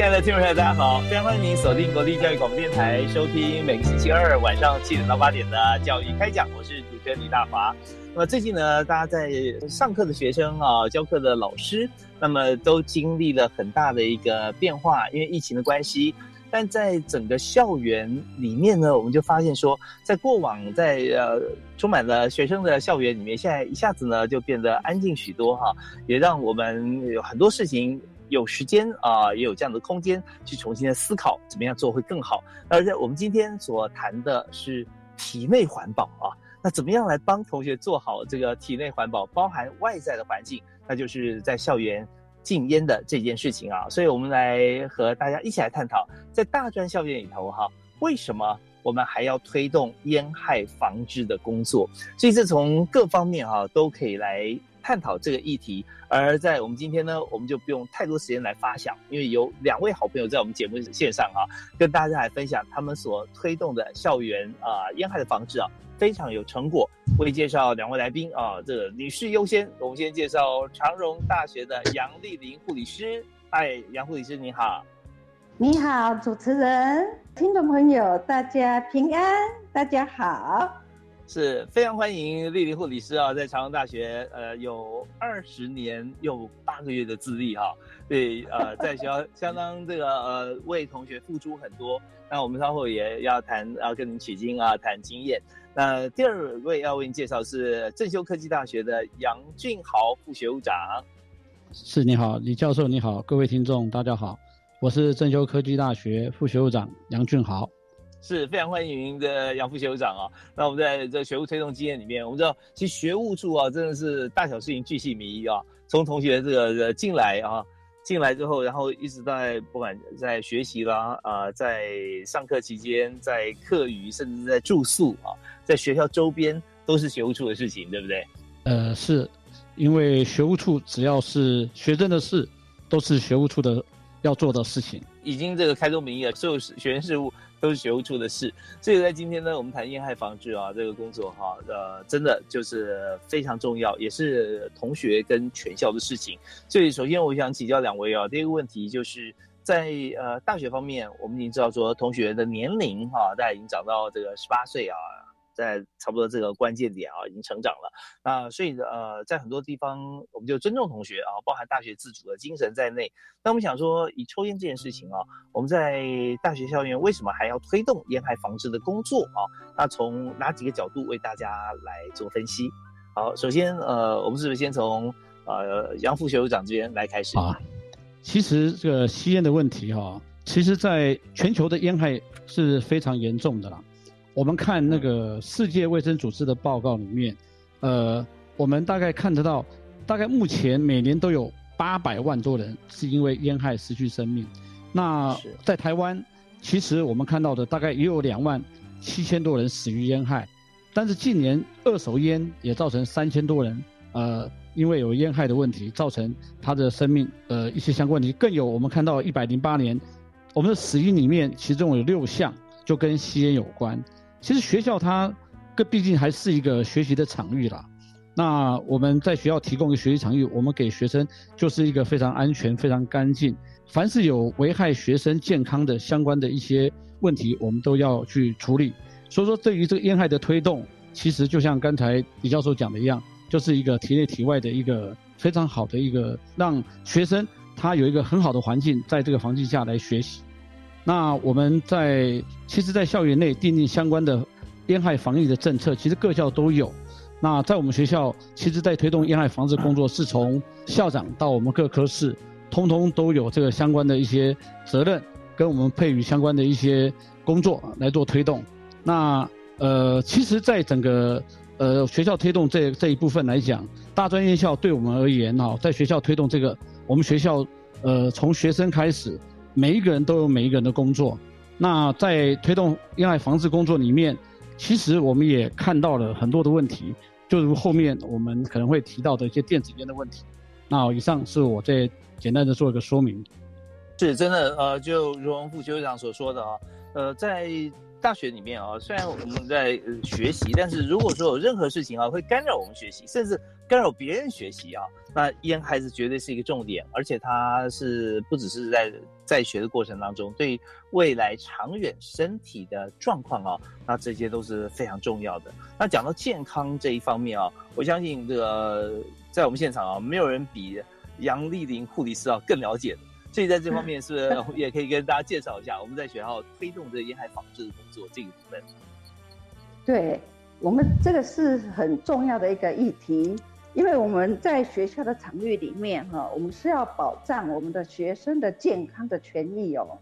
亲爱的听众朋友，大家好！非常欢迎您锁定国立教育广播电台，收听每个星期二晚上七点到八点的教育开讲。我是主持人李大华。那么最近呢，大家在上课的学生啊，教课的老师，那么都经历了很大的一个变化，因为疫情的关系。但在整个校园里面呢，我们就发现说，在过往在呃充满了学生的校园里面，现在一下子呢就变得安静许多哈，也让我们有很多事情。有时间啊，也有这样的空间去重新的思考怎么样做会更好。而且我们今天所谈的是体内环保啊，那怎么样来帮同学做好这个体内环保，包含外在的环境，那就是在校园禁烟的这件事情啊。所以我们来和大家一起来探讨，在大专校园里头哈，为什么我们还要推动烟害防治的工作？所以这从各方面哈都可以来。探讨这个议题，而在我们今天呢，我们就不用太多时间来发想，因为有两位好朋友在我们节目线上啊，跟大家来分享他们所推动的校园啊烟害的防治啊，非常有成果。为介绍两位来宾啊，这个女士优先，我们先介绍长荣大学的杨丽玲护理师。嗨，杨护理师你好。你好，主持人，听众朋友，大家平安，大家好。是非常欢迎丽丽护理师啊，在长隆大学呃有二十年又八个月的资历哈，对呃在学校相当这个呃为同学付出很多。那我们稍后也要谈要跟您取经啊，谈经验。那第二位要为您介绍是正修科技大学的杨俊豪副学务长。是你好，李教授你好，各位听众大家好，我是正修科技大学副学务长杨俊豪。是非常欢迎的杨副学务长啊。那我们在这学务推动经验里面，我们知道其实学务处啊真的是大小事情巨细靡遗啊。从同学这个进来啊，进来之后，然后一直在不管在学习啦啊，在上课期间，在课余，甚至在住宿啊，在学校周边都是学务处的事情，对不对？呃，是因为学务处只要是学生的事，都是学务处的要做的事情。已经这个开宗明义了，所有学员事务。都是学务处的事，所以在今天呢，我们谈烟害防治啊，这个工作哈，呃，真的就是非常重要，也是同学跟全校的事情。所以首先我想请教两位啊，第一个问题就是在呃大学方面，我们已经知道说同学的年龄哈，大家已经长到这个十八岁啊。在差不多这个关键点啊，已经成长了。那所以呃，在很多地方，我们就尊重同学啊，包含大学自主的精神在内。那我们想说，以抽烟这件事情啊，我们在大学校园为什么还要推动烟害防治的工作啊？那从哪几个角度为大家来做分析？好，首先呃，我们是不是先从呃杨副学务长这边来开始啊？其实这个吸烟的问题哈，其实在全球的烟害是非常严重的啦。我们看那个世界卫生组织的报告里面，呃，我们大概看得到，大概目前每年都有八百万多人是因为烟害失去生命。那在台湾，其实我们看到的大概也有两万七千多人死于烟害。但是近年二手烟也造成三千多人，呃，因为有烟害的问题，造成他的生命呃一些相关问题。更有我们看到一百零八年，我们的死因里面其中有六项就跟吸烟有关。其实学校它，更毕竟还是一个学习的场域啦。那我们在学校提供一个学习场域，我们给学生就是一个非常安全、非常干净。凡是有危害学生健康的相关的一些问题，我们都要去处理。所以说，对于这个烟害的推动，其实就像刚才李教授讲的一样，就是一个体内体外的一个非常好的一个让学生他有一个很好的环境，在这个环境下来学习。那我们在其实，在校园内订定相关的烟害防疫的政策，其实各校都有。那在我们学校，其实，在推动烟害防治工作，是从校长到我们各科室，通通都有这个相关的一些责任，跟我们配予相关的一些工作来做推动。那呃，其实，在整个呃学校推动这这一部分来讲，大专院校对我们而言哈，在学校推动这个，我们学校呃从学生开始，每一个人都有每一个人的工作。那在推动烟害防治工作里面，其实我们也看到了很多的问题。就如后面我们可能会提到的一些电子烟的问题，那以上是我这简单的做一个说明。是真的，呃，就如我们副学长所说的啊，呃，在大学里面啊，虽然我们在学习，但是如果说有任何事情啊会干扰我们学习，甚至干扰别人学习啊，那烟还是绝对是一个重点，而且它是不只是在在学的过程当中，对未来长远身体的状况啊，那这些都是非常重要的。那讲到健康这一方面啊，我相信这个在我们现场啊，没有人比杨丽玲护理师啊更了解的。所以在这方面，是不是也可以跟大家介绍一下我们在学校推动这个烟害防治的工作这一部分？对我们这个是很重要的一个议题，因为我们在学校的场域里面，哈，我们是要保障我们的学生的健康的权益哦。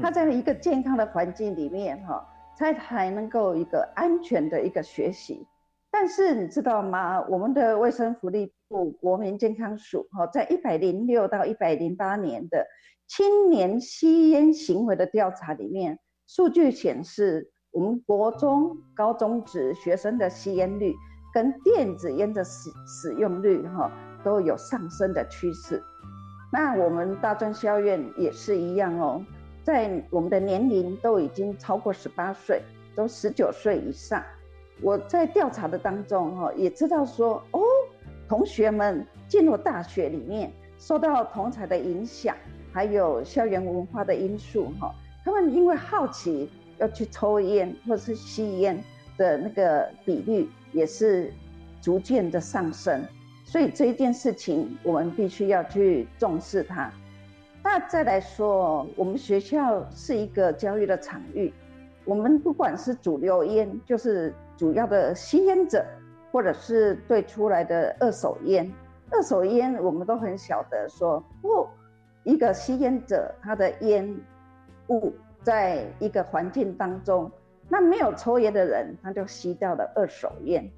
他在一个健康的环境里面，哈，才才能够一个安全的一个学习。但是你知道吗？我们的卫生福利部国民健康署哈，在一百零六到一百零八年的青年吸烟行为的调查里面，数据显示，我们国中、高中职学生的吸烟率跟电子烟的使使用率哈都有上升的趋势。那我们大专校院也是一样哦，在我们的年龄都已经超过十八岁，都十九岁以上。我在调查的当中，哈，也知道说，哦，同学们进入大学里面，受到同才的影响，还有校园文化的因素，哈，他们因为好奇要去抽烟或者是吸烟的那个比率也是逐渐的上升，所以这一件事情我们必须要去重视它。那再来说，我们学校是一个教育的场域，我们不管是主流烟，就是。主要的吸烟者，或者是对出来的二手烟，二手烟我们都很晓得说，不，一个吸烟者他的烟雾在一个环境当中，那没有抽烟的人他就吸掉了二手烟，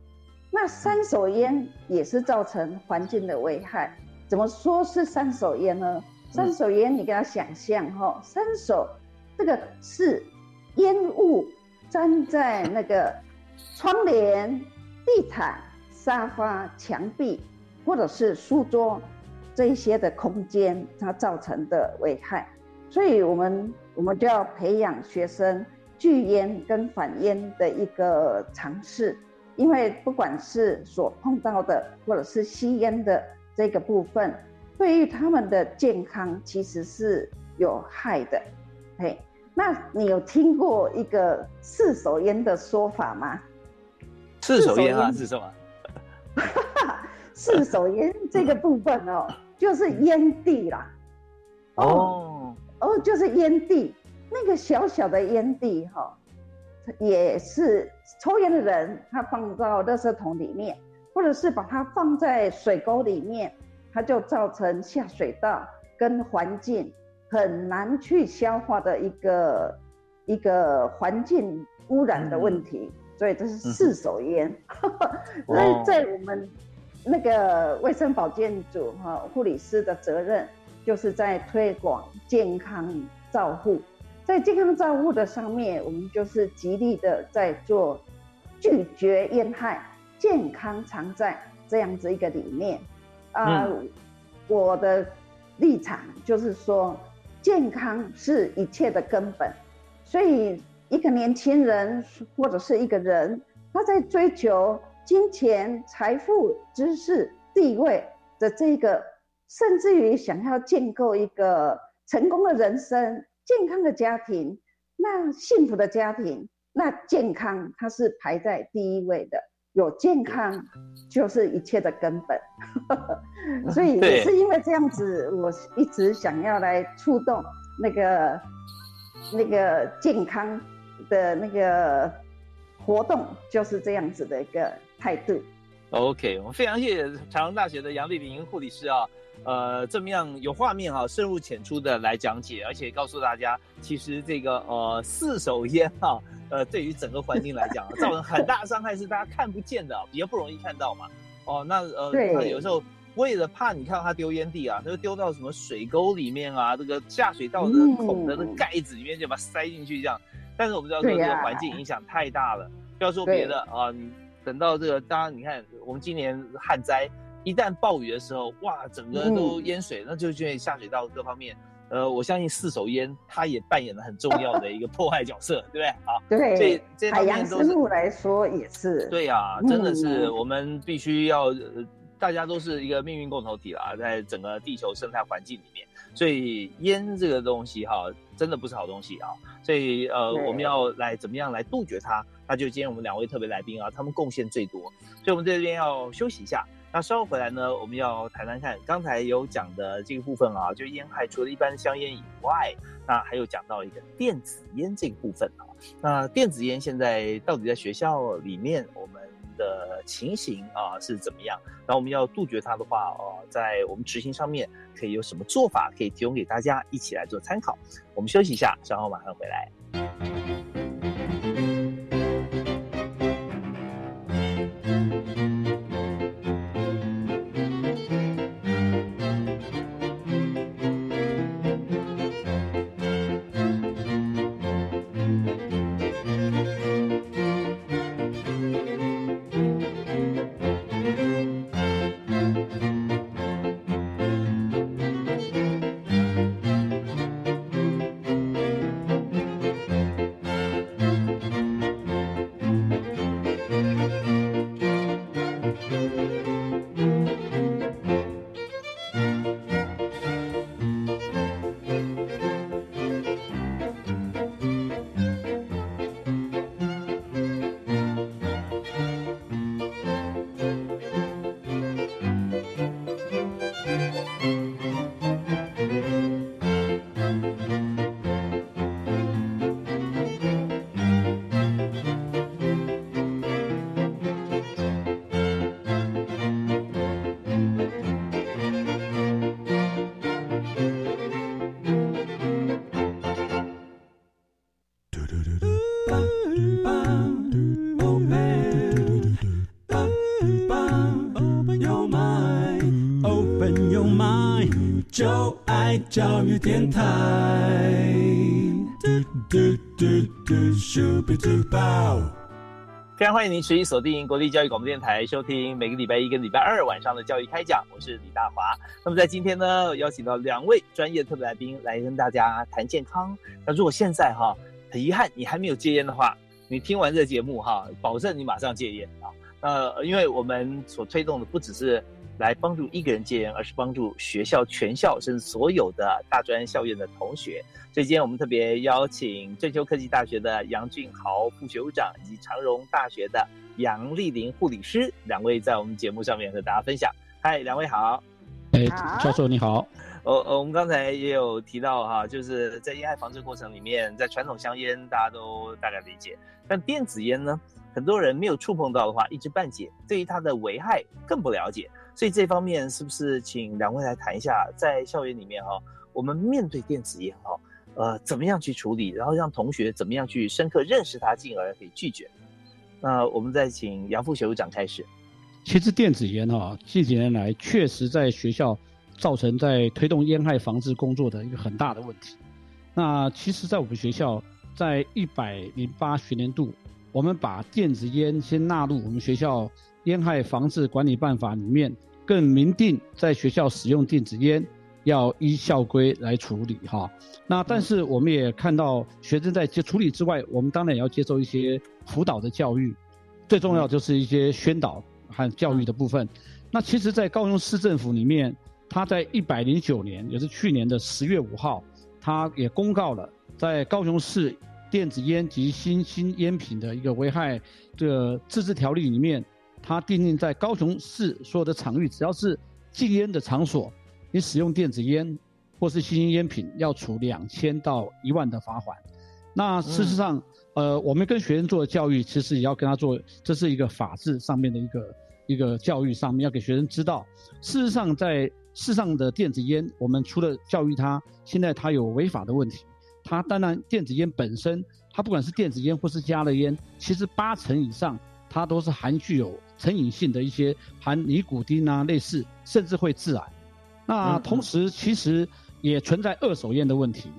那三手烟也是造成环境的危害。怎么说是三手烟呢？三手烟你给他想象哈，三手这个是烟雾粘在那个。窗帘、地毯、沙发、墙壁，或者是书桌，这些的空间，它造成的危害。所以，我们我们就要培养学生拒烟跟反烟的一个尝试，因为不管是所碰到的，或者是吸烟的这个部分，对于他们的健康其实是有害的。嘿，那你有听过一个四手烟的说法吗？四手烟啊，是什么？四手烟这个部分哦，就是烟蒂啦。哦哦，就是烟蒂，那个小小的烟蒂哈，也是抽烟的人他放到垃圾桶里面，或者是把它放在水沟里面，它就造成下水道跟环境很难去消化的一个一个环境污染的问题。所以这是四手烟，所以 在我们那个卫生保健组哈护理师的责任，就是在推广健康照护，在健康照护的上面，我们就是极力的在做拒绝烟害，健康常在这样子一个理念啊。我的立场就是说，健康是一切的根本，所以。一个年轻人或者是一个人，他在追求金钱、财富、知识、地位的这个，甚至于想要建构一个成功的人生、健康的家庭，那幸福的家庭，那健康它是排在第一位的。有健康就是一切的根本。所以 也是因为这样子，我一直想要来触动那个那个健康的那个活动，就是这样子的一个态度。OK，我们非常谢谢长荣大学的杨丽玲护理师啊，呃，这么样有画面哈，深入浅出的来讲解，而且告诉大家，其实这个呃四手烟哈，呃，对于整个环境来讲，造成很大伤害是大家看不见的，比较不容易看到嘛。哦，那呃，有时候。为了怕你看到他丢烟蒂啊，他就丢到什么水沟里面啊，这个下水道的孔的那盖子里面就把它塞进去这样。但是我们知道说这个环境影响太大了，不要说别的啊，你等到这个，当然你看我们今年旱灾，一旦暴雨的时候，哇，整个都淹水，那就因为下水道各方面，呃，我相信四手烟它也扮演了很重要的一个破坏角色，对不对？啊，对，所以这海洋生物来说也是。对呀，真的是我们必须要。大家都是一个命运共同体啦，在整个地球生态环境里面，所以烟这个东西哈，真的不是好东西啊。所以呃，我们要来怎么样来杜绝它？那就今天我们两位特别来宾啊，他们贡献最多，所以我们这边要休息一下。那稍后回来呢，我们要谈谈看刚才有讲的这个部分啊，就烟害除了一般香烟以外，那还有讲到一个电子烟这个部分啊。那电子烟现在到底在学校里面我们？的情形啊是怎么样？然后我们要杜绝它的话，哦，在我们执行上面可以有什么做法可以提供给大家一起来做参考？我们休息一下，稍后马上回来。非常欢迎您持续锁定国立教育广播电台，收听每个礼拜一跟礼拜二晚上的教育开讲。我是李大华。那么在今天呢，邀请到两位专业特别来宾来跟大家谈健康。那如果现在哈，很遗憾你还没有戒烟的话，你听完这节目哈，保证你马上戒烟啊。呃，因为我们所推动的不只是。来帮助一个人戒烟，而是帮助学校全校甚至所有的大专校院的同学。所以今天我们特别邀请郑州科技大学的杨俊豪副学务长，以及长荣大学的杨丽玲护理师两位在我们节目上面和大家分享。嗨，两位好。哎，教授你好。哦哦，我们刚才也有提到哈，就是在烟害防治过程里面，在传统香烟大家都大概理解，但电子烟呢，很多人没有触碰到的话，一知半解，对于它的危害更不了解。所以这方面是不是请两位来谈一下，在校园里面哈，我们面对电子烟哈，呃，怎么样去处理，然后让同学怎么样去深刻认识它，进而可以拒绝？那我们再请杨副学务长开始。其实电子烟哈，近几年来确实在学校造成在推动烟害防治工作的一个很大的问题。那其实，在我们学校，在一百零八学年度，我们把电子烟先纳入我们学校。烟害防治管理办法里面更明定，在学校使用电子烟要依校规来处理哈。那但是我们也看到，学生在接处理之外，我们当然也要接受一些辅导的教育，最重要就是一些宣导和教育的部分。那其实，在高雄市政府里面，他在一百零九年，也是去年的十月五号，他也公告了在高雄市电子烟及新兴烟品的一个危害这个自治条例里面。它定定在高雄市所有的场域，只要是禁烟的场所，你使用电子烟或是新型烟品，要处两千到一万的罚款。那事实上，呃，我们跟学生做的教育，其实也要跟他做，这是一个法治上面的一个一个教育上面，要给学生知道，事实上在世上的电子烟，我们除了教育他，现在他有违法的问题，他当然电子烟本身，它不管是电子烟或是加了烟，其实八成以上它都是含具有成瘾性的一些含尼古丁啊，类似甚至会致癌。那同时其实也存在二手烟的问题。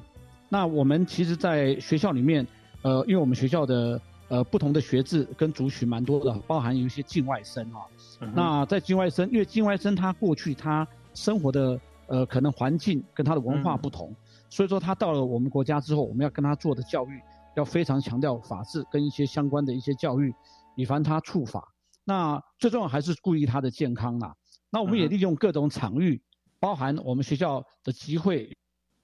那我们其实，在学校里面，呃，因为我们学校的呃不同的学制跟族群蛮多的，包含有一些境外生啊。那在境外生，因为境外生他过去他生活的呃可能环境跟他的文化不同，所以说他到了我们国家之后，我们要跟他做的教育要非常强调法治跟一些相关的一些教育，以防他触法。那最重要还是顾虑他的健康啦。那我们也利用各种场域，包含我们学校的集会。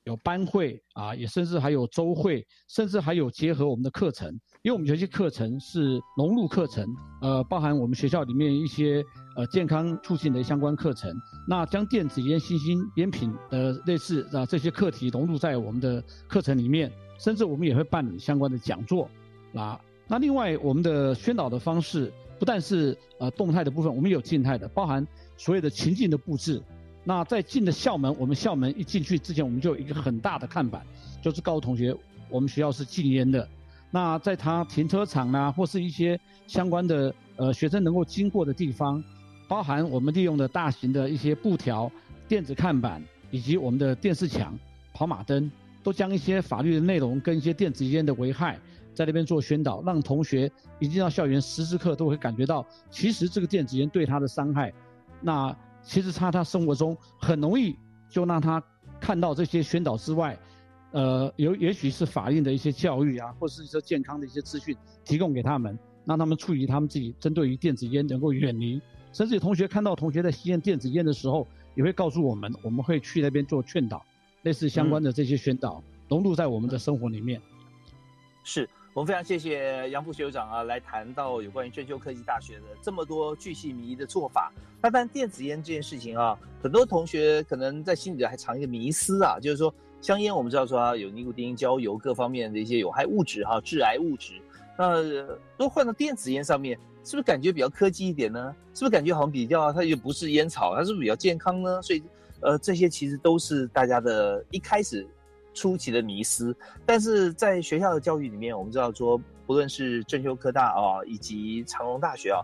有班会啊，也甚至还有周会，甚至还有结合我们的课程，因为我们有些课程是融入课程，呃，包含我们学校里面一些呃健康促进的相关课程，那将电子烟、新兴烟品的类似啊这些课题融入在我们的课程里面，甚至我们也会办理相关的讲座，啊，那另外我们的宣导的方式不但是呃动态的部分，我们有静态的，包含所有的情境的布置。那在进的校门，我们校门一进去之前，我们就有一个很大的看板，就是告诉同学，我们学校是禁烟的。那在他停车场啊，或是一些相关的呃学生能够经过的地方，包含我们利用的大型的一些布条、电子看板以及我们的电视墙、跑马灯，都将一些法律的内容跟一些电子烟的危害，在那边做宣导，让同学一进到校园时时刻都会感觉到，其实这个电子烟对他的伤害，那。其实他他生活中很容易就让他看到这些宣导之外，呃，有也许是法令的一些教育啊，或是说健康的一些资讯提供给他们，让他们处于他们自己针对于电子烟能够远离，甚至有同学看到同学在吸烟电子烟的时候，也会告诉我们，我们会去那边做劝导，类似相关的这些宣导融入在我们的生活里面。是。我们非常谢谢杨副学长啊，来谈到有关于追究科技大学的这么多巨细迷的做法。那但电子烟这件事情啊，很多同学可能在心里还藏一个迷思啊，就是说香烟我们知道说啊有尼古丁、焦油各方面的一些有害物质哈，致癌物质。那都换到电子烟上面，是不是感觉比较科技一点呢？是不是感觉好像比较它又不是烟草，它是不是比较健康呢？所以呃，这些其实都是大家的一开始。初级的迷思，但是在学校的教育里面，我们知道说，不论是正修科大啊，以及长隆大学啊，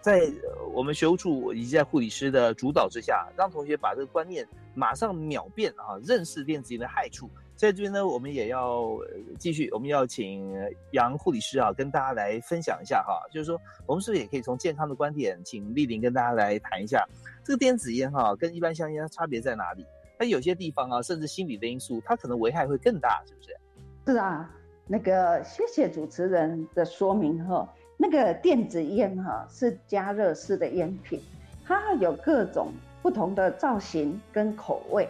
在我们学务处以及在护理师的主导之下，让同学把这个观念马上秒变啊，认识电子烟的害处。在这边呢，我们也要继续，我们要请杨护理师啊，跟大家来分享一下哈，就是说，我们是不是也可以从健康的观点，请丽玲跟大家来谈一下，这个电子烟哈，跟一般香烟它差别在哪里？但有些地方啊，甚至心理的因素，它可能危害会更大，是不是？是啊，那个谢谢主持人的说明哈。那个电子烟哈是加热式的烟品，它有各种不同的造型跟口味。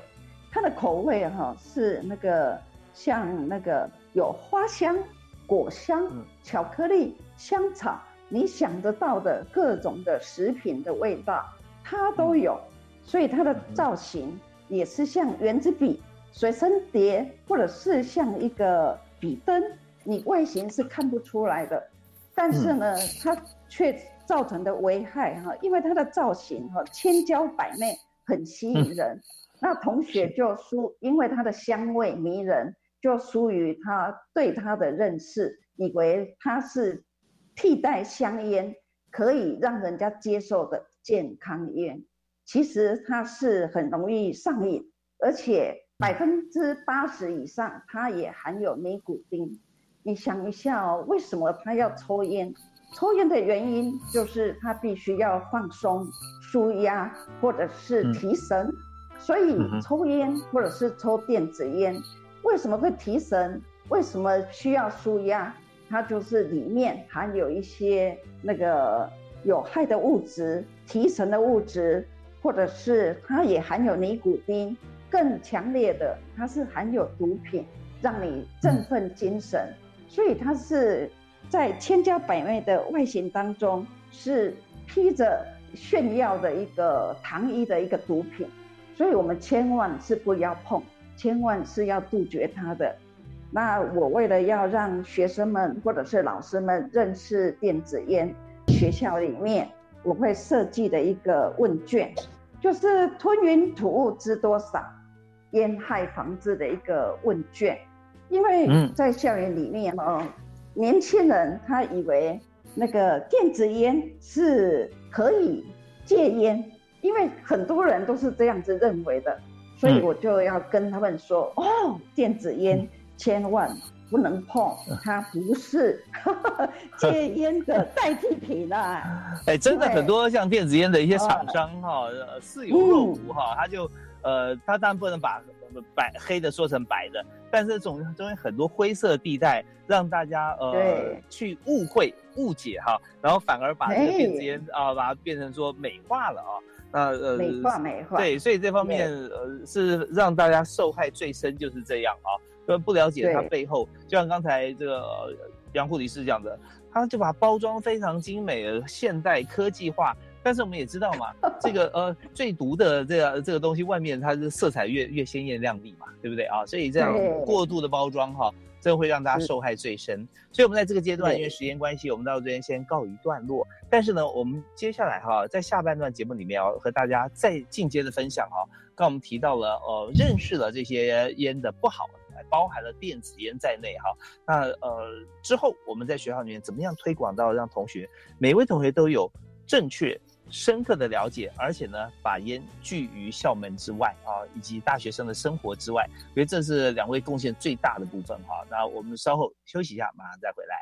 它的口味哈是那个像那个有花香、果香、巧克力、香草，你想得到的各种的食品的味道，它都有。所以它的造型。也是像圆珠笔、随身碟，或者是像一个笔灯，你外形是看不出来的，但是呢，它却造成的危害哈，因为它的造型哈千娇百媚，很吸引人。那同学就输，因为它的香味迷人，就输于他对它的认识，以为它是替代香烟，可以让人家接受的健康烟。其实它是很容易上瘾，而且百分之八十以上它也含有尼古丁。你想一下哦，为什么他要抽烟？抽烟的原因就是他必须要放松、舒压或者是提神。所以抽烟或者是抽电子烟，为什么会提神？为什么需要舒压？它就是里面含有一些那个有害的物质、提神的物质。或者是它也含有尼古丁，更强烈的，它是含有毒品，让你振奋精神。所以它是在千娇百媚的外形当中是披着炫耀的一个糖衣的一个毒品，所以我们千万是不要碰，千万是要杜绝它的。那我为了要让学生们或者是老师们认识电子烟，学校里面我会设计的一个问卷，就是吞云吐雾知多少，烟害防治的一个问卷。因为在校园里面哦，年轻人他以为那个电子烟是可以戒烟，因为很多人都是这样子认为的，所以我就要跟他们说哦，电子烟。千万不能碰，它不是 戒烟的代替品啊！哎，真的很多像电子烟的一些厂商哈，似有若无哈，他就呃，他当然不能把白黑的说成白的，但是总中间很多灰色地带，让大家呃去误会误解哈，然后反而把这个电子烟啊，把它变成说美化了啊，那呃美化美化。对，所以这方面呃是让大家受害最深就是这样啊。因为不了解它背后，就像刚才这个杨护理师讲的，他就把包装非常精美、现代科技化。但是我们也知道嘛，这个呃最毒的这个这个东西，外面它是色彩越越鲜艳亮丽嘛，对不对啊？所以这样过度的包装哈，这会让大家受害最深。所以我们在这个阶段，因为时间关系，我们到这边先告一段落。但是呢，我们接下来哈，在下半段节目里面要和大家再进阶的分享哈，刚我们提到了呃，认识了这些烟的不好。包含了电子烟在内哈，那呃之后我们在学校里面怎么样推广到让同学每位同学都有正确深刻的了解，而且呢把烟拒于校门之外啊，以及大学生的生活之外，因为这是两位贡献最大的部分哈。那我们稍后休息一下，马上再回来。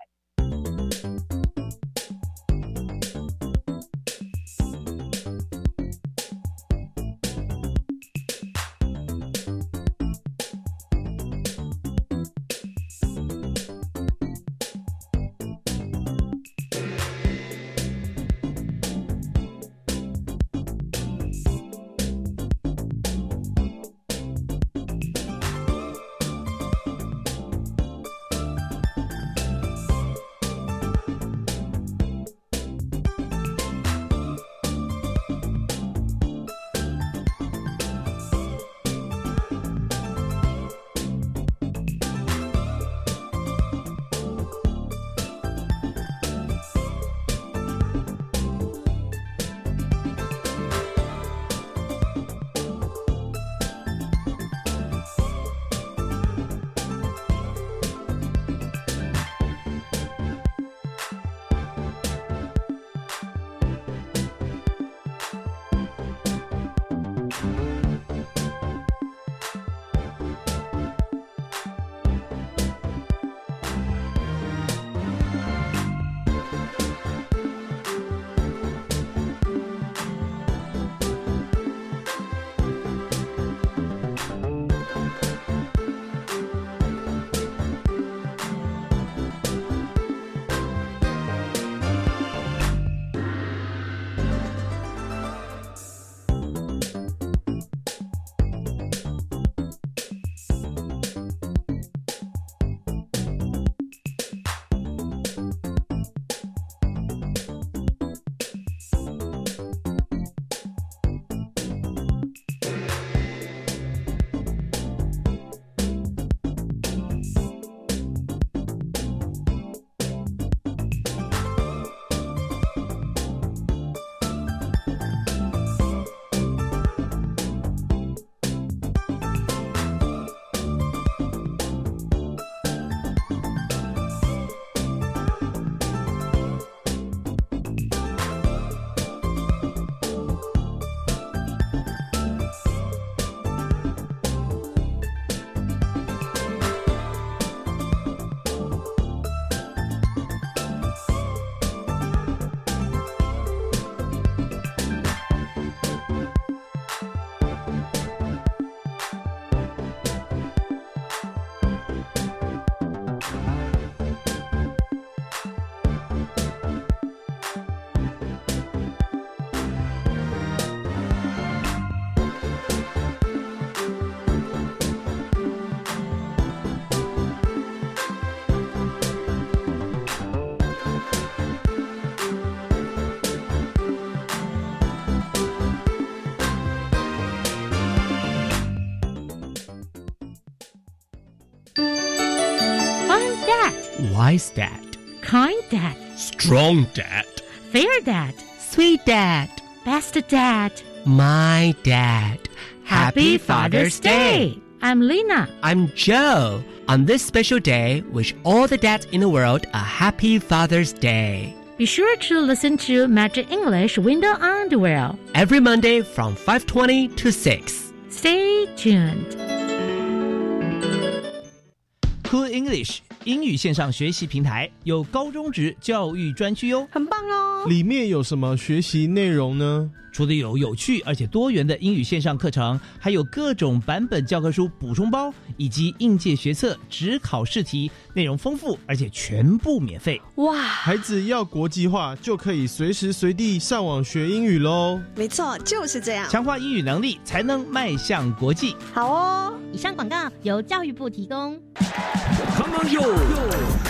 Wise dad, kind dad, strong dad, fair dad, sweet dad, best dad. my dad. Happy Father's Day! I'm Lena. I'm Joe. On this special day, wish all the dads in the world a happy Father's Day. Be sure to listen to Magic English Window Underwear. Every Monday from 5:20 to 6. Stay tuned. Cool English 英语线上学习平台有高中职教育专区哟，很棒哦！里面有什么学习内容呢？除了有有趣而且多元的英语线上课程，还有各种版本教科书补充包，以及应届学测、只考试题，内容丰富而且全部免费。哇，孩子要国际化，就可以随时随地上网学英语喽。没错，就是这样，强化英语能力才能迈向国际。好哦。以上广告由教育部提供。Come on yo！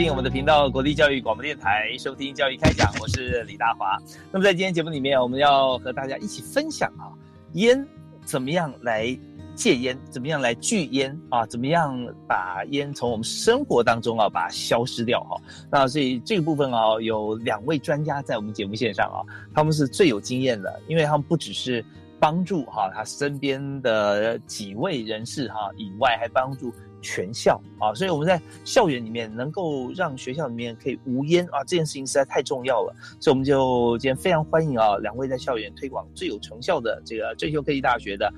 定我们的频道——国立教育广播电台，收听教育开讲，我是李大华。那么在今天节目里面，我们要和大家一起分享啊，烟怎么样来戒烟，怎么样来拒烟啊，怎么样把烟从我们生活当中啊把它消失掉哈、那所以这个部分啊，有两位专家在我们节目线上啊，他们是最有经验的，因为他们不只是帮助哈、他身边的几位人士哈、以外，还帮助全校啊，所以我们在校园里面能够让学校里面可以无烟啊，这件事情实在太重要了，所以我们就今天非常欢迎啊两位在校园推广最有成效的这个追修科技大学的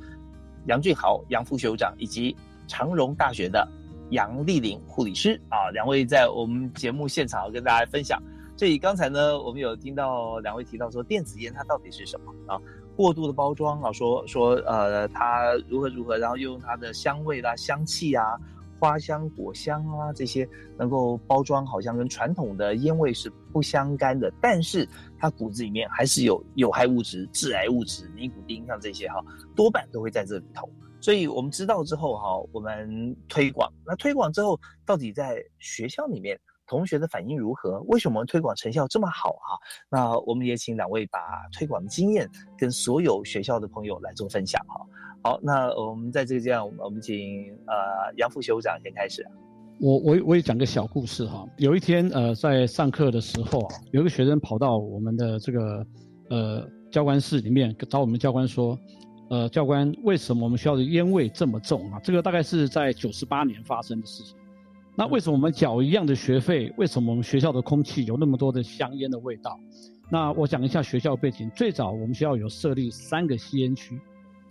杨俊豪杨副学长以及长荣大学的杨丽玲护理师啊，两位在我们节目现场跟大家分享。所以刚才呢，我们有听到两位提到说电子烟它到底是什么啊？过度的包装啊，说说呃它如何如何，然后又用它的香味啦、香气啊、花香、果香啊这些能够包装，好像跟传统的烟味是不相干的，但是它骨子里面还是有有害物质、致癌物质、尼古丁像这些哈，多半都会在这里头。所以我们知道之后哈，我们推广，那推广之后到底在学校里面？同学的反应如何？为什么推广成效这么好啊？那我们也请两位把推广的经验跟所有学校的朋友来做分享哈。好，那我们在这个这样，我们请呃杨副学长先开始。我我我也讲个小故事哈。有一天呃在上课的时候啊，有一个学生跑到我们的这个呃教官室里面找我们教官说，呃教官为什么我们学校的烟味这么重啊？这个大概是在九十八年发生的事情。那为什么我们缴一样的学费，为什么我们学校的空气有那么多的香烟的味道？那我讲一下学校背景。最早我们学校有设立三个吸烟区，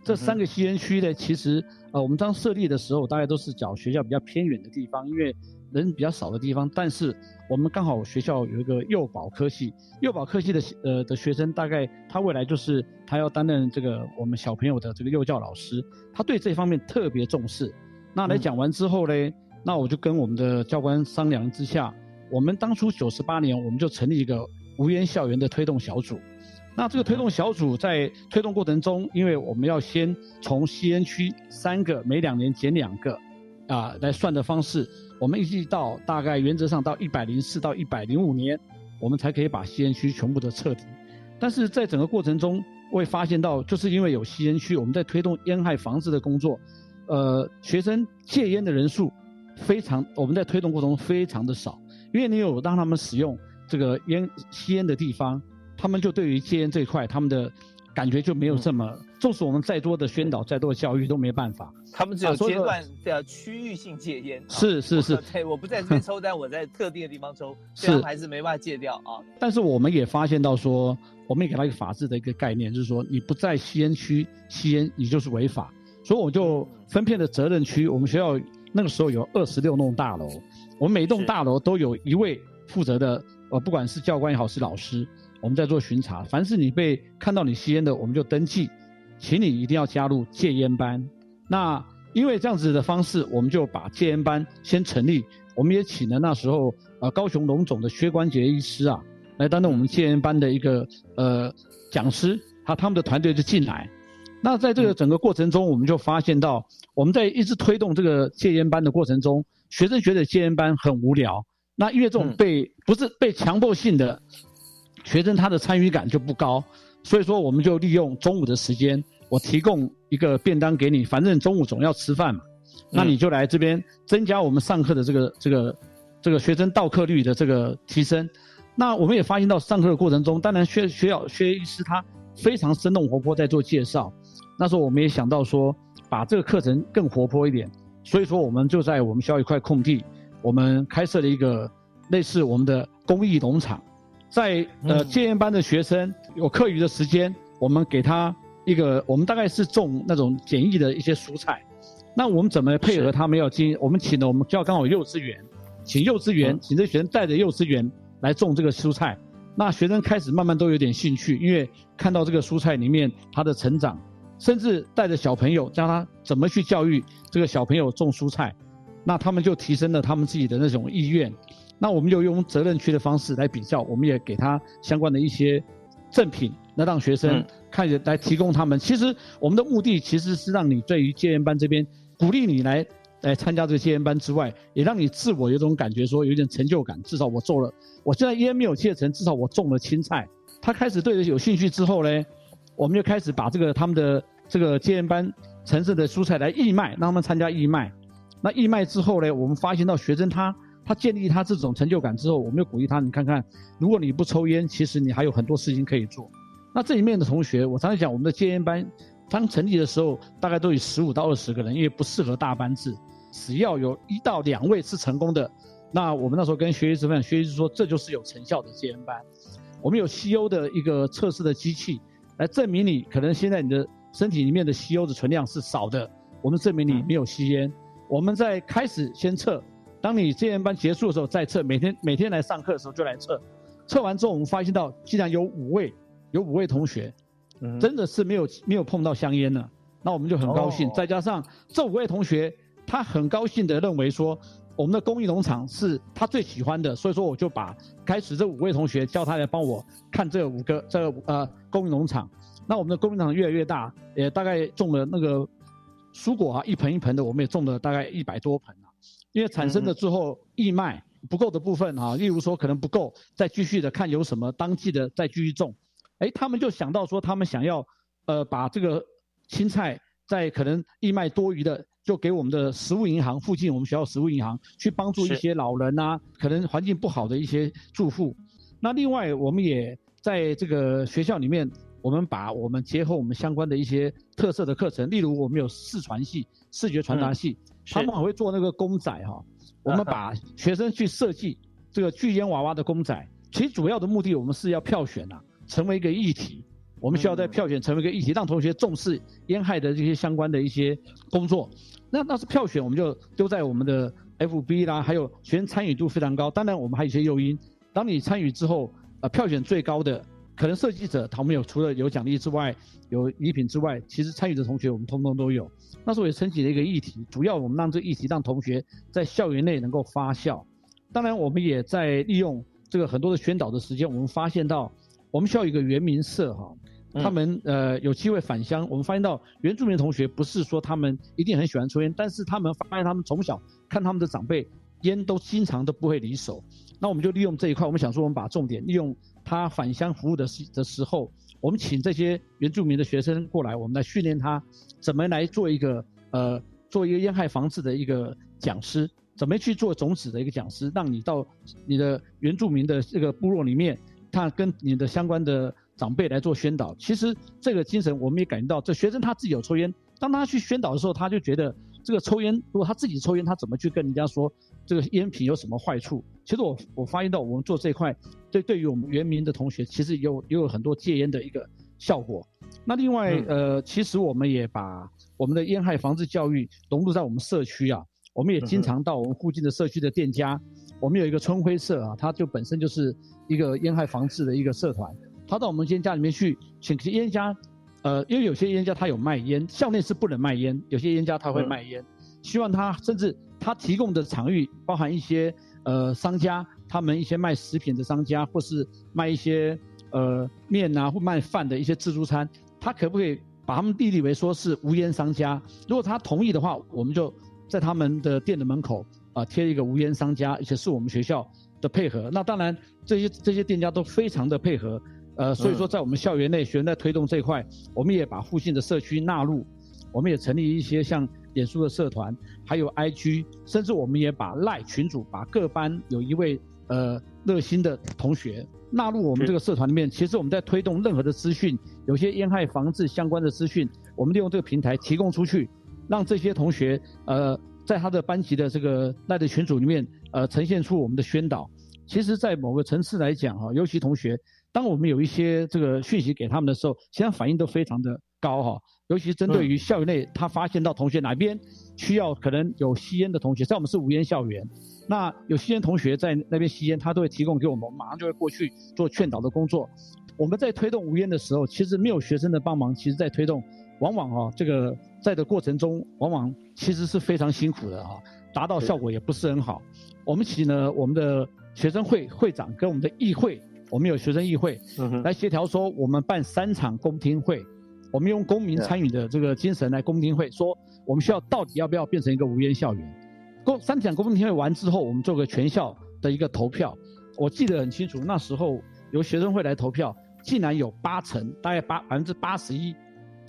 这三个吸烟区呢，其实呃我们当设立的时候，大概都是找学校比较偏远的地方，因为人比较少的地方。但是我们刚好学校有一个幼保科系，幼保科系的呃的学生，大概他未来就是他要担任这个我们小朋友的这个幼教老师，他对这方面特别重视。那来讲完之后呢？那我就跟我们的教官商量之下，我们当初九十八年我们就成立一个无烟校园的推动小组。那这个推动小组在推动过程中，因为我们要先从吸烟区三个每两年减两个，啊来算的方式，我们一直到大概原则上到一百零四到一百零五年，我们才可以把吸烟区全部的彻底。但是在整个过程中，会发现到就是因为有吸烟区，我们在推动烟害防治的工作，呃，学生戒烟的人数。非常我们在推动过程中非常的少，因为你有让他们使用这个烟吸烟的地方，他们就对于戒烟这一块，他们的感觉就没有这么。纵使我们再多的宣导、再多的教育都没办法。他们只有阶段的区域性戒烟。是是是。对，我不在这边抽，但我在特定的地方抽，是还是没办法戒掉啊。但是我们也发现到说，我们也给他一个法治的一个概念，就是说你不在吸烟区吸烟，你就是违法。所以我就分片的责任区，我们学校那个时候有二十六栋大楼，我们每栋大楼都有一位负责的，呃，不管是教官也好，是老师，我们在做巡查。凡是你被看到你吸烟的，我们就登记。请你一定要加入戒烟班。那因为这样子的方式，我们就把戒烟班先成立。我们也请了那时候呃高雄龙总的薛关节医师啊，来担任我们戒烟班的一个呃讲师。他他们的团队就进来。那在这个整个过程中，我们就发现到我们在一直推动这个戒烟班的过程中，学生觉得戒烟班很无聊。那因为这种被不是被强迫性的学生，他的参与感就不高。所以说，我们就利用中午的时间，我提供一个便当给你，反正中午总要吃饭嘛，那你就来这边增加我们上课的这个这个这个学生到课率的这个提升。那我们也发现到上课的过程中，当然薛薛老薛医师他非常生动活泼在做介绍。那时候我们也想到说，把这个课程更活泼一点，所以说我们就在我们学校一块空地，我们开设了一个类似我们的公益农场。在呃戒烟班的学生有课余的时间，我们给他一个，我们大概是种那种简易的一些蔬菜。那我们怎么配合他们要进？我们请了我们学校刚好幼稚园，请幼稚园，请这学生带着幼稚园来种这个蔬菜。那学生开始慢慢都有点兴趣，因为看到这个蔬菜里面它的成长，甚至带着小朋友教他怎么去教育这个小朋友种蔬菜，那他们就提升了他们自己的那种意愿。那我们就用责任区的方式来比较，我们也给他相关的一些赠品，那让学生看来提供他们。其实我们的目的其实是让你对于戒烟班这边鼓励你来来参加这个戒烟班之外，也让你自我有种感觉，说有点成就感。至少我做了，我现在烟没有戒成，至少我种了青菜。他开始对这有兴趣之后呢，我们就开始把这个他们的这个戒烟班城市的蔬菜来义卖，让他们参加义卖。那义卖之后呢，我们发现到学生他。他建立他这种成就感之后，我们就鼓励他。你看看，如果你不抽烟，其实你还有很多事情可以做。那这里面的同学，我常常讲，我们的戒烟班刚成立的时候，大概都有十五到二十个人，因为不适合大班制，只要有一到两位是成功的，那我们那时候跟学习师范，学习师说这就是有成效的戒烟班。我们有西欧的一个测试的机器，来证明你可能现在你的身体里面的吸油的存量是少的，我们证明你没有吸烟。我们在开始先测。当你戒烟班结束的时候再测，每天每天来上课的时候就来测，测完之后我们发现到，竟然有五位，有五位同学，真的是没有没有碰到香烟呢，那我们就很高兴。再加上这五位同学，他很高兴的认为说，我们的公益农场是他最喜欢的，所以说我就把开始这五位同学叫他来帮我看这五个这呃公益农场。那我们的公益农场越来越大，也大概种了那个蔬果啊，一盆一盆的，我们也种了大概一百多盆啊。因为产生了之后义卖不够的部分哈，例如说可能不够，再继续的看有什么当季的再继续种，哎，他们就想到说他们想要，呃，把这个青菜在可能义卖多余的，就给我们的食物银行附近我们学校食物银行去帮助一些老人啊，可能环境不好的一些住户。那另外我们也在这个学校里面，我们把我们结合我们相关的一些特色的课程，例如我们有视传系、视觉传达系。他们还会做那个公仔哈，我们把学生去设计这个巨烟娃娃的公仔，其实主要的目的我们是要票选啊，成为一个议题。我们需要在票选成为一个议题，让同学重视烟害的这些相关的一些工作。那那是票选，我们就丢在我们的 FB 啦，还有学生参与度非常高。当然我们还有一些诱因，当你参与之后，呃，票选最高的。可能设计者他们有除了有奖励之外，有礼品之外，其实参与的同学我们通通都有。那时候也升起了一个议题，主要我们让这个议题让同学在校园内能够发酵。当然，我们也在利用这个很多的宣导的时间，我们发现到我们需要一个原民社哈，他们呃有机会返乡。我们发现到原住民同学不是说他们一定很喜欢抽烟，但是他们发现他们从小看他们的长辈烟都经常都不会离手。那我们就利用这一块，我们想说我们把重点利用。他返乡服务的时的时候，我们请这些原住民的学生过来，我们来训练他怎么来做一个呃做一个烟害防治的一个讲师。怎么去做种子的一个讲师，让你到你的原住民的这个部落里面，他跟你的相关的长辈来做宣导。其实这个精神我们也感觉到，这学生他自己有抽烟，当他去宣导的时候，他就觉得这个抽烟，如果他自己抽烟，他怎么去跟人家说这个烟品有什么坏处？其实我我发现到我们做这一块，对对于我们原民的同学，其实有也有很多戒烟的一个效果。那另外呃，其实我们也把我们的烟害防治教育融入在我们社区啊。我们也经常到我们附近的社区的店家，我们有一个春晖社啊，它就本身就是一个烟害防治的一个社团。他到我们烟家里面去，请烟家，呃，因为有些烟家他有卖烟，校内是不能卖烟，有些烟家他会卖烟，希望他甚至他提供的场域包含一些呃商家，他们一些卖食品的商家，或是卖一些呃面啊或卖饭的一些自助餐，他可不可以把他们定义为说是无烟商家？如果他同意的话，我们就。在他们的店的门口啊贴一个无烟商家，而且是我们学校的配合。那当然这些这些店家都非常的配合，呃，所以说在我们校园内学生在推动这一块，我们也把附近的社区纳入，我们也成立一些像脸书的社团，还有 IG，甚至我们也把赖群主把各班有一位呃热心的同学纳入我们这个社团里面。其实我们在推动任何的资讯，有些烟害防治相关的资讯，我们利用这个平台提供出去。让这些同学，呃，在他的班级的这个赖的群组里面，呃，呈现出我们的宣导。其实，在某个层次来讲，哈，尤其同学，当我们有一些这个讯息给他们的时候，现在反应都非常的高，哈。尤其针对于校园内，他发现到同学哪边需要可能有吸烟的同学，在我们是无烟校园，那有吸烟同学在那边吸烟，他都会提供给我们，马上就会过去做劝导的工作。我们在推动无烟的时候，其实没有学生的帮忙，其实在推动。往往啊，这个在的过程中，往往其实是非常辛苦的啊，达到效果也不是很好。我们请呢，我们的学生会会长跟我们的议会，我们有学生议会，来协调说，我们办三场公听会，我们用公民参与的这个精神来公听会，说我们需要到底要不要变成一个无烟校园？公三场公听会完之后，我们做个全校的一个投票。我记得很清楚，那时候由学生会来投票，竟然有八成，大概八百分之八十一。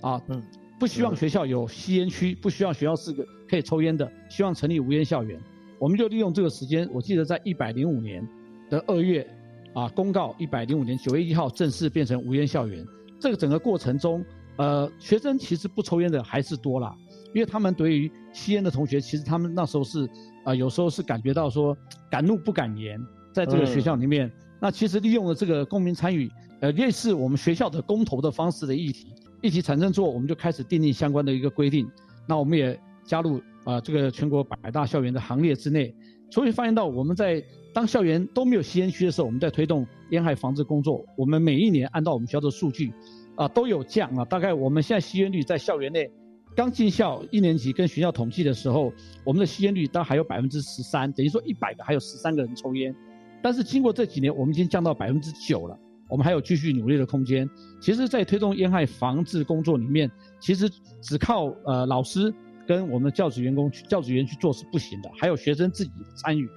啊，嗯，不希望学校有吸烟区，不希望学校是个可以抽烟的，希望成立无烟校园。我们就利用这个时间，我记得在一百零五年的二月，啊，公告一百零五年九月一号正式变成无烟校园。这个整个过程中，呃，学生其实不抽烟的还是多啦，因为他们对于吸烟的同学，其实他们那时候是，啊，有时候是感觉到说敢怒不敢言，在这个学校里面，那其实利用了这个公民参与，呃，类似我们学校的公投的方式的议题。议题产生之后，我们就开始订立相关的一个规定。那我们也加入啊这个全国百大校园的行列之内。所以发现到我们在当校园都没有吸烟区的时候，我们在推动烟害防治工作。我们每一年按照我们学校的数据，啊都有降啊。大概我们现在吸烟率在校园内，刚进校一年级跟学校统计的时候，我们的吸烟率当还有百分之十三，等于说一百个还有十三个人抽烟。但是经过这几年，我们已经降到百分之九了。我们还有继续努力的空间。其实，在推动烟害防治工作里面，其实只靠呃老师跟我们教职员工去、教职员去做是不行的，还有学生自己的参与。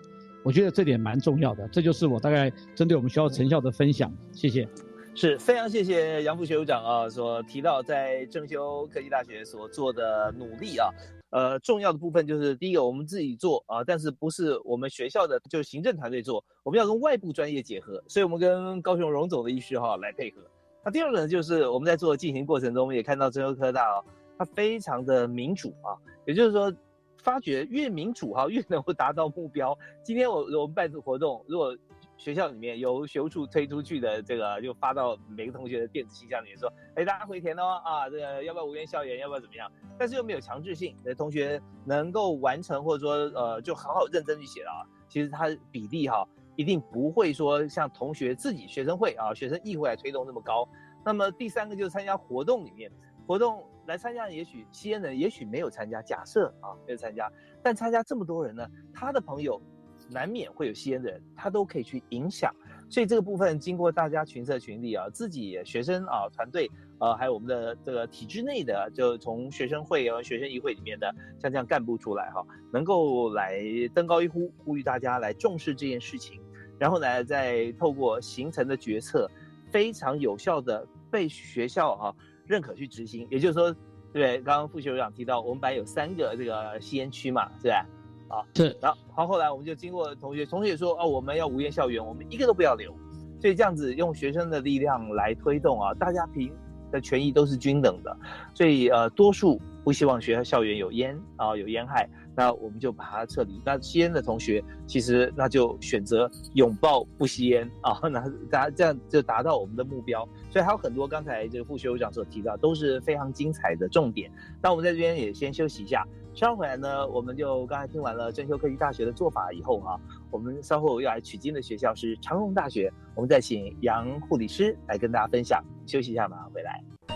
我觉得这点蛮重要的。这就是我大概针对我们学校成效的分享。谢谢。是非常谢谢杨副学长啊，所提到在正修科技大学所做的努力啊。呃，重要的部分就是第一个，我们自己做啊，但是不是我们学校的就行政团队做，我们要跟外部专业结合，所以我们跟高雄荣总的医师哈来配合。那第二个呢，就是我们在做进行过程中，也看到真优科大哦，它非常的民主啊，也就是说，发觉越民主哈，越能够达到目标。今天我我们办这活动，如果学校里面由学务处推出去的这个，就发到每个同学的电子信箱里面说，哎，大家回填哦，啊，这个要不要无烟校园，要不要怎么样？但是又没有强制性，的同学能够完成或者说呃，就好好认真去写了啊。其实它比例哈，一定不会说像同学自己学生会啊、学生议会来推动那么高。那么第三个就是参加活动里面，活动来参加，也许吸烟的人也许没有参加，假设啊没有参加，但参加这么多人呢，他的朋友。难免会有吸烟的人，他都可以去影响，所以这个部分经过大家群策群力啊，自己学生啊团队呃，还有我们的这个体制内的，就从学生会啊、学生议会里面的像这样干部出来哈，能够来登高一呼，呼吁大家来重视这件事情，然后呢，再透过形成的决策，非常有效的被学校啊认可去执行。也就是说，对，刚刚副学长提到，我们班有三个这个吸烟区嘛，是吧？啊。是，然后后，后来我们就经过同学，同学说哦，我们要无烟校园，我们一个都不要留。所以这样子用学生的力量来推动啊，大家平的权益都是均等的。所以呃，多数不希望学校校园有烟啊，有烟害，那我们就把它撤离。那吸烟的同学，其实那就选择拥抱不吸烟啊，那大家这样就达到我们的目标。所以还有很多刚才这个副学务长所提到，都是非常精彩的重点。那我们在这边也先休息一下。稍后回来呢，我们就刚才听完了正修科技大学的做法以后啊，我们稍后要来取经的学校是长荣大学，我们再请杨护理师来跟大家分享。休息一下，马上回来。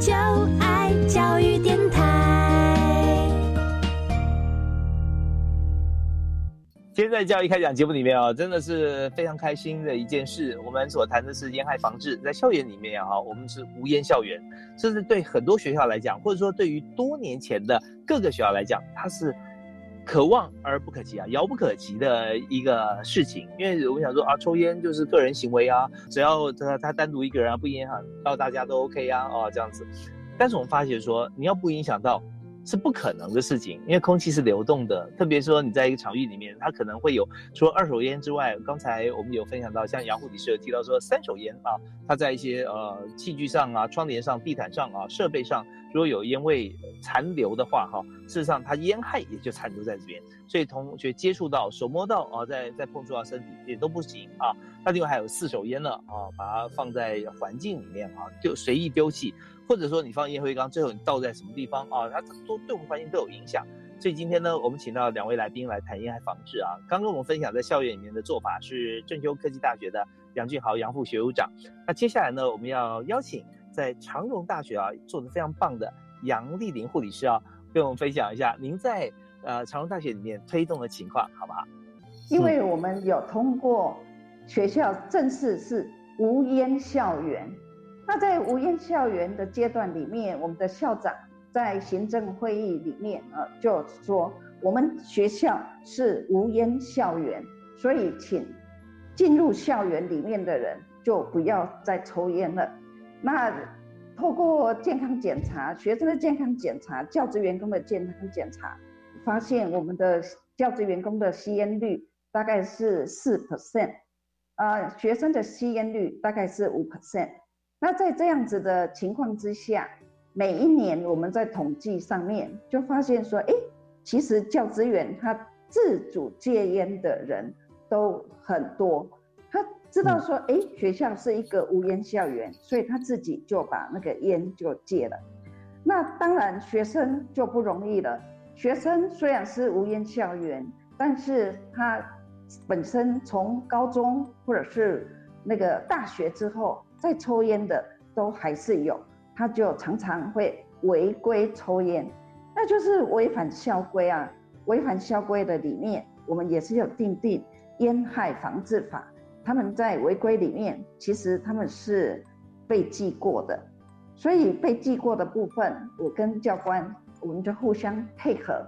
就爱教育电台。今天在教育开讲节目里面啊，真的是非常开心的一件事。我们所谈的是烟害防治，在校园里面啊，我们是无烟校园，这是对很多学校来讲，或者说对于多年前的各个学校来讲，它是可望而不可及啊，遥不可及的一个事情。因为我们想说啊，抽烟就是个人行为啊，只要他他单独一个人啊，不影响到大家都 OK 啊，哦这样子。但是我们发觉说，你要不影响到。是不可能的事情，因为空气是流动的，特别说你在一个场域里面，它可能会有除了二手烟之外，刚才我们有分享到，像杨护理师有提到说三手烟啊，它在一些呃器具上啊、窗帘上、地毯上啊、设备上，如果有烟味残留的话，哈，事实上它烟害也就残留在这边，所以同学接触到、手摸到啊，再再碰触到身体也都不行啊。那另外还有四手烟呢啊，把它放在环境里面啊，就随意丢弃。或者说你放烟灰缸，最后你倒在什么地方啊？它都对我们环境都有影响。所以今天呢，我们请到两位来宾来谈烟害防治啊。刚刚我们分享在校园里面的做法是郑州科技大学的杨俊豪杨副学务长。那接下来呢，我们要邀请在长荣大学啊做的非常棒的杨丽玲护理师啊，跟我们分享一下您在呃长荣大学里面推动的情况，好不好？因为我们有通过学校正式是无烟校园。那在无烟校园的阶段里面，我们的校长在行政会议里面啊，就说我们学校是无烟校园，所以请进入校园里面的人就不要再抽烟了。那透过健康检查，学生的健康检查，教职员工的健康检查，发现我们的教职员工的吸烟率大概是四 percent，呃，学生的吸烟率大概是五 percent。那在这样子的情况之下，每一年我们在统计上面就发现说，哎，其实教职员他自主戒烟的人都很多。他知道说，哎，学校是一个无烟校园，所以他自己就把那个烟就戒了。那当然学生就不容易了。学生虽然是无烟校园，但是他本身从高中或者是那个大学之后。在抽烟的都还是有，他就常常会违规抽烟，那就是违反校规啊。违反校规的里面，我们也是有定定烟害防治法。他们在违规里面，其实他们是被记过的，所以被记过的部分，我跟教官我们就互相配合。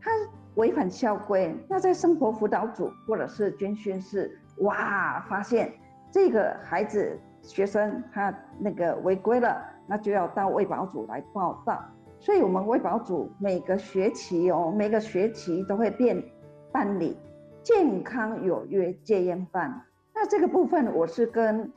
他违反校规，那在生活辅导组或者是军训室，哇，发现这个孩子。学生他那个违规了，那就要到卫保组来报道。所以，我们卫保组每个学期哦，每个学期都会变办理健康有约戒烟办。那这个部分，我是跟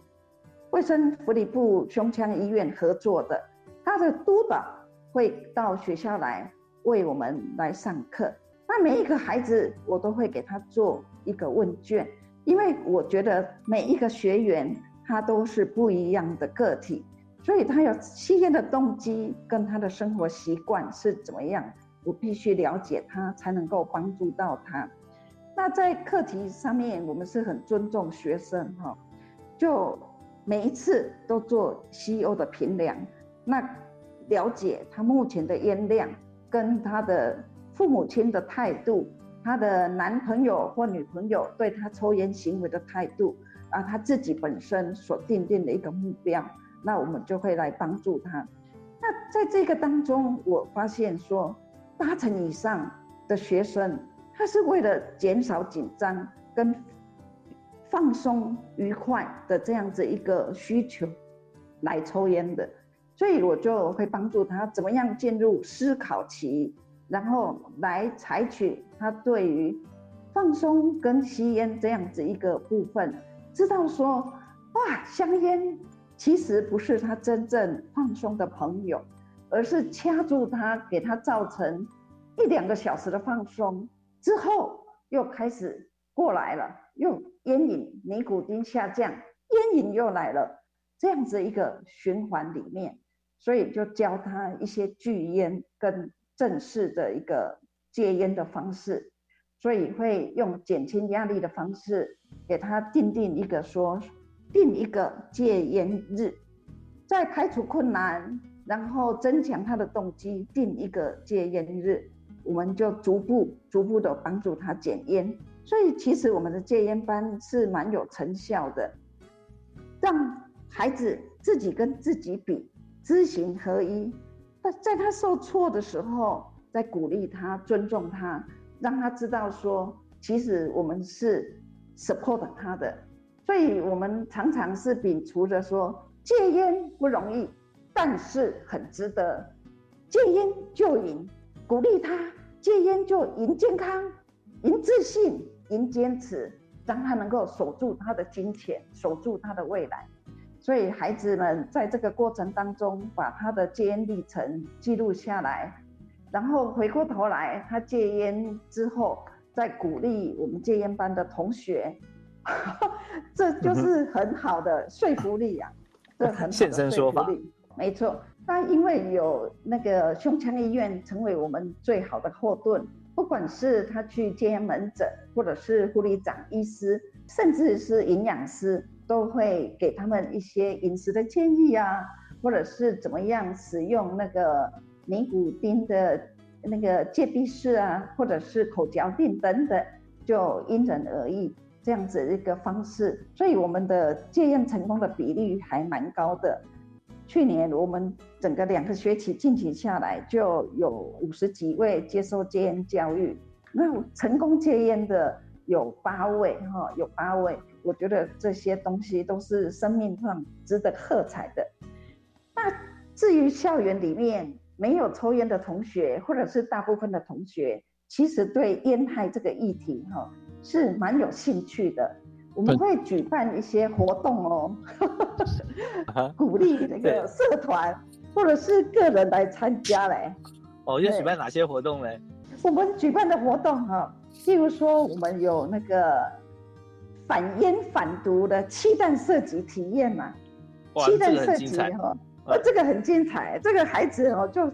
卫生福利部胸腔医院合作的，他的督导会到学校来为我们来上课。那每一个孩子，我都会给他做一个问卷，因为我觉得每一个学员。他都是不一样的个体，所以他有吸烟的动机跟他的生活习惯是怎么样，我必须了解他才能够帮助到他。那在课题上面，我们是很尊重学生哈，就每一次都做 CEO 的评量，那了解他目前的烟量跟他的父母亲的态度，他的男朋友或女朋友对他抽烟行为的态度。啊，他自己本身所定定的一个目标，那我们就会来帮助他。那在这个当中，我发现说，八成以上的学生，他是为了减少紧张跟放松愉快的这样子一个需求来抽烟的。所以我就会帮助他怎么样进入思考期，然后来采取他对于放松跟吸烟这样子一个部分，知道说哇，香烟其实不是他真正放松的朋友，而是掐住他，给他造成一两个小时的放松之后，又开始过来了，又烟瘾、尼古丁下降，烟瘾又来了，这样子一个循环里面。所以就教他一些拒烟跟正式的一个戒烟的方式，所以会用减轻压力的方式给他定定一个说，定一个戒烟日，在排除困难，然后增强他的动机，定一个戒烟日，我们就逐步逐步的帮助他减烟。所以其实我们的戒烟班是蛮有成效的，让孩子自己跟自己比。知行合一，在在他受挫的时候，在鼓励他、尊重他，让他知道说，其实我们是 support 他的。所以，我们常常是摒除着说，戒烟不容易，但是很值得。戒烟就赢，鼓励他戒烟就赢健康、赢自信、赢坚持，让他能够守住他的金钱，守住他的未来。所以孩子们在这个过程当中，把他的戒烟历程记录下来，然后回过头来，他戒烟之后，再鼓励我们戒烟班的同学，这就是很好的说服力啊！这很现身说法，没错。那因为有那个胸腔医院成为我们最好的后盾，不管是他去戒烟门诊，或者是护理长、医师，甚至是营养师。都会给他们一些饮食的建议啊，或者是怎么样使用那个尼古丁的那个戒闭式啊，或者是口嚼定等等，就因人而异这样子一个方式。所以我们的戒烟成功的比例还蛮高的。去年我们整个两个学期进行下来，就有五十几位接受戒烟教育，那成功戒烟的有八位哈，有八位。我觉得这些东西都是生命上值得喝彩的。那至于校园里面没有抽烟的同学，或者是大部分的同学，其实对烟害这个议题哈是蛮有兴趣的。我们会举办一些活动哦，鼓励那个社团或者是个人来参加嘞。哦，要举办哪些活动嘞？我们举办的活动哈，譬如说我们有那个。反烟反毒的气弹射击体验嘛，气弹射击哈，呃，这个很精彩。这个孩子哦，就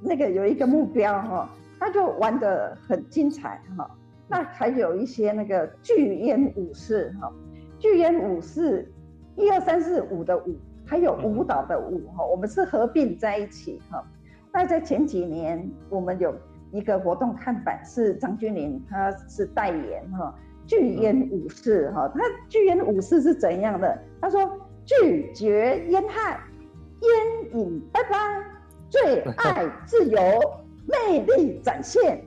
那个有一个目标哈，他就玩的很精彩哈。那还有一些那个巨烟武士哈，巨烟武士一二三四五的五，还有舞蹈的舞哈，我们是合并在一起哈。那在前几年，我们有一个活动看板是张君玲，他是代言哈。巨烟武士，哈，他巨烟武士是怎样的？他说拒绝烟害，烟瘾拜拜，最爱自由，魅力展现，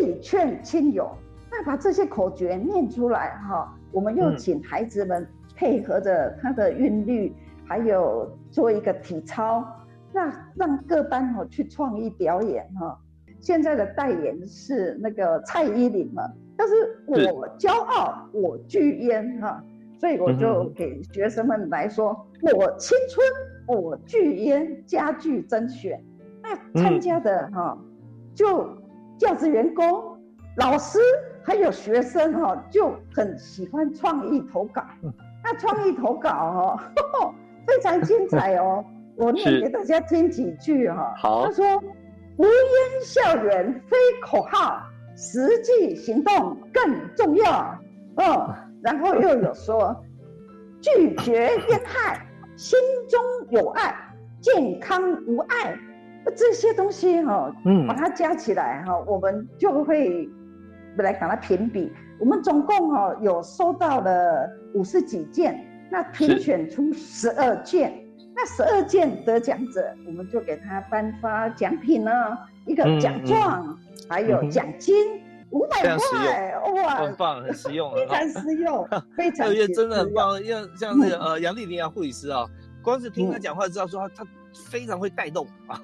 力劝亲友。那把这些口诀念出来，哈，我们又请孩子们配合着他的韵律，还有做一个体操，那让各班哦去创意表演，哈。现在的代言是那个蔡依林嘛。但是我骄傲，我拒烟哈，所以我就给学生们来说，我青春，我拒烟，家具甄选。那参加的哈，就教职员工、老师还有学生哈，就很喜欢创意投稿。那创意投稿哈，非常精彩哦。我念给大家听几句哈。好。他说：无烟校园非口号。实际行动更重要，嗯，然后又有说拒绝烟害，心中有爱，健康无碍，这些东西哈，嗯，把它加起来哈，我们就会来把它评比。我们总共哈有收到了五十几件，那评选出十二件，那十二件得奖者，我们就给他颁发奖品呢，一个奖状。还有奖金五百块，哇，很棒，很实用，非常实用，非常。而且真的很棒，像像那个呃杨丽玲啊护理师啊，光是听他讲话知道说他他非常会带动啊。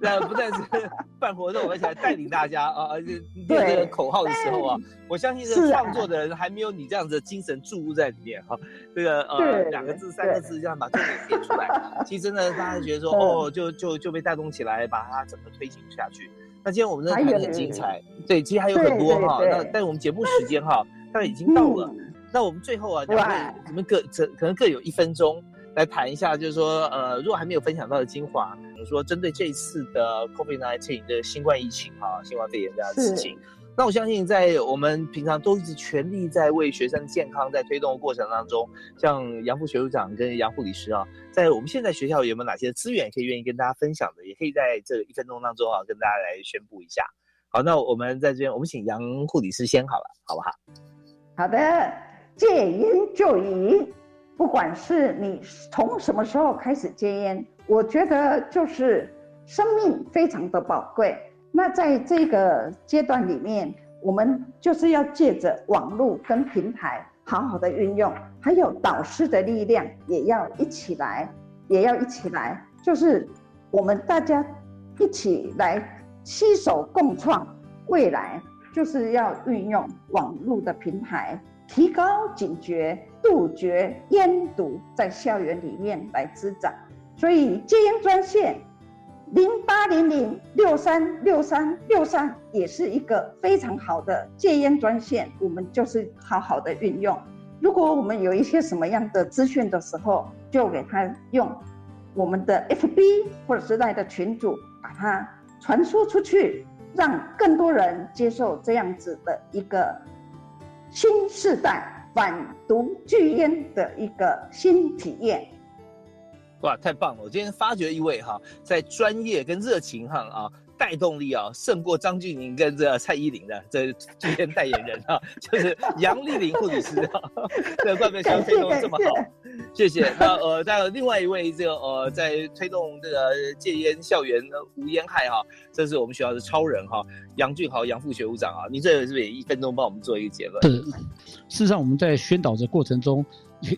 那不但是 办活动，而且还带领大家啊，而且 念这个口号的时候啊，我相信这个创作的人还没有你这样子的精神注入在里面哈。这个呃两个字、三个字这样把重点点出来，其实呢，大家觉得说哦，就就就被带动起来，把它整个推行下去。那今天我们的谈很精彩，对，其实还有很多哈。那但我们节目时间哈，大概已经到了。那我们最后啊，两位你们各这可能各有一分钟。来谈一下，就是说，呃，如果还没有分享到的精华，比如说针对这一次的 COVID-19 的新冠疫情哈，新冠肺炎这样的事情，那我相信在我们平常都一直全力在为学生健康在推动的过程当中，像杨副学务长跟杨护理师啊，在我们现在学校有没有哪些资源可以愿意跟大家分享的，也可以在这一分钟当中啊，跟大家来宣布一下。好，那我们在这边，我们请杨护理师先好了，好不好？好的，戒烟就瘾。不管是你从什么时候开始戒烟，我觉得就是生命非常的宝贵。那在这个阶段里面，我们就是要借着网络跟平台好好的运用，还有导师的力量也要一起来，也要一起来，就是我们大家一起来携手共创未来，就是要运用网络的平台。提高警觉，杜绝烟毒在校园里面来滋长。所以戒烟专线零八零零六三六三六三也是一个非常好的戒烟专线，我们就是好好的运用。如果我们有一些什么样的资讯的时候，就给他用我们的 FB 或者是在的群组把它传输出去，让更多人接受这样子的一个。新时代反毒拒烟的一个新体验，哇，太棒了！我今天发掘一位哈，在专业跟热情上啊。带动力啊，胜过张峻宁跟这蔡依林的这这些代言人啊，就是杨丽玲护理师啊，这怪不得相推动这么好，谢谢。那呃，再有另外一位这个呃，在推动这个戒烟校园无烟害哈，这是我们学校的超人哈，杨俊豪杨副学务长啊，你这是不是也一分钟帮我们做一个结论？是，事实上我们在宣导的过程中，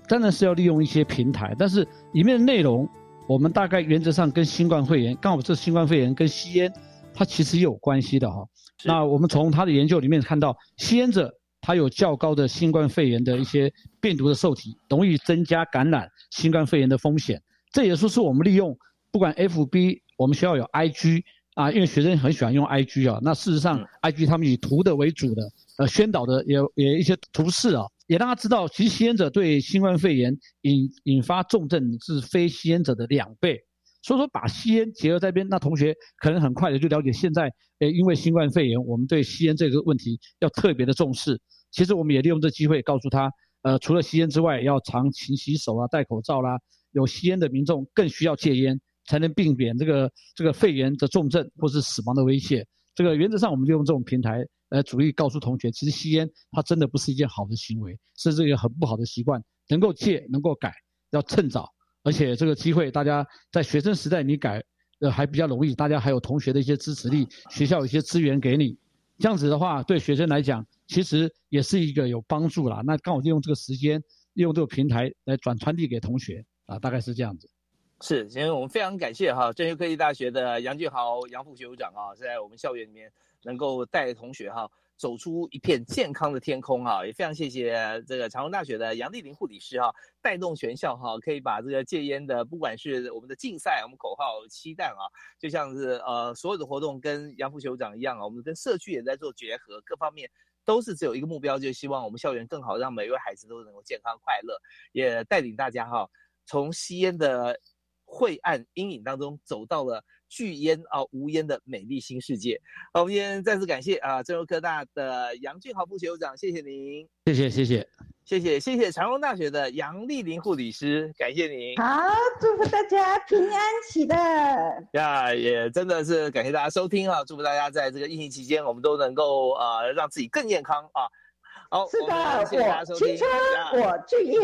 当然是要利用一些平台，但是里面的内容，我们大概原则上跟新冠肺炎，刚好这新冠肺炎跟吸烟。它其实也有关系的哈。那我们从他的研究里面看到，吸烟者他有较高的新冠肺炎的一些病毒的受体，容易增加感染新冠肺炎的风险。这也说是我们利用不管 FB，我们学校有 IG 啊，因为学生很喜欢用 IG 啊。那事实上，IG 他们以图的为主的，呃，宣导的也也一些图示啊，也让他知道，其实吸烟者对新冠肺炎引引发重症是非吸烟者的两倍。所以说，把吸烟结合在边，那同学可能很快的就了解。现在，诶，因为新冠肺炎，我们对吸烟这个问题要特别的重视。其实，我们也利用这机会告诉他，呃，除了吸烟之外，要常勤洗手啊，戴口罩啦。有吸烟的民众更需要戒烟，才能避免这个这个肺炎的重症或是死亡的威胁。这个原则上，我们就用这种平台来主力告诉同学，其实吸烟它真的不是一件好的行为，是这个很不好的习惯。能够戒，能够改，要趁早。而且这个机会，大家在学生时代你改，呃还比较容易，大家还有同学的一些支持力，学校有一些资源给你，这样子的话，对学生来讲，其实也是一个有帮助啦。那刚好利用这个时间，利用这个平台来转传递给同学啊，大概是这样子。是，今天我们非常感谢哈，郑州科技大学的杨俊豪杨副学长啊，在我们校园里面能够带同学哈。走出一片健康的天空哈，也非常谢谢这个长荣大学的杨丽玲护理师哈，带动全校哈，可以把这个戒烟的，不管是我们的竞赛，我们口号期待啊，就像是呃所有的活动跟杨副学长一样啊，我们跟社区也在做结合，各方面都是只有一个目标，就希望我们校园更好，让每一位孩子都能够健康快乐，也带领大家哈，从吸烟的晦暗阴影当中走到了。巨烟啊，无烟的美丽新世界。好，我们今天再次感谢啊，郑州科大的杨俊豪副学长，谢谢您，谢谢谢谢谢谢谢谢长荣大学的杨丽玲护理师，感谢您。好，祝福大家平安喜乐。呀，也真的是感谢大家收听啊，祝福大家在这个疫情期间，我们都能够呃让自己更健康啊。好，是的，我青春，我拒烟。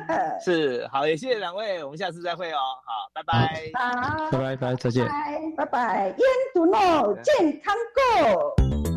是，好，也谢谢两位，我们下次再会哦。好，拜拜。好，拜拜，拜，再见。拜拜，烟毒 no，健康 go。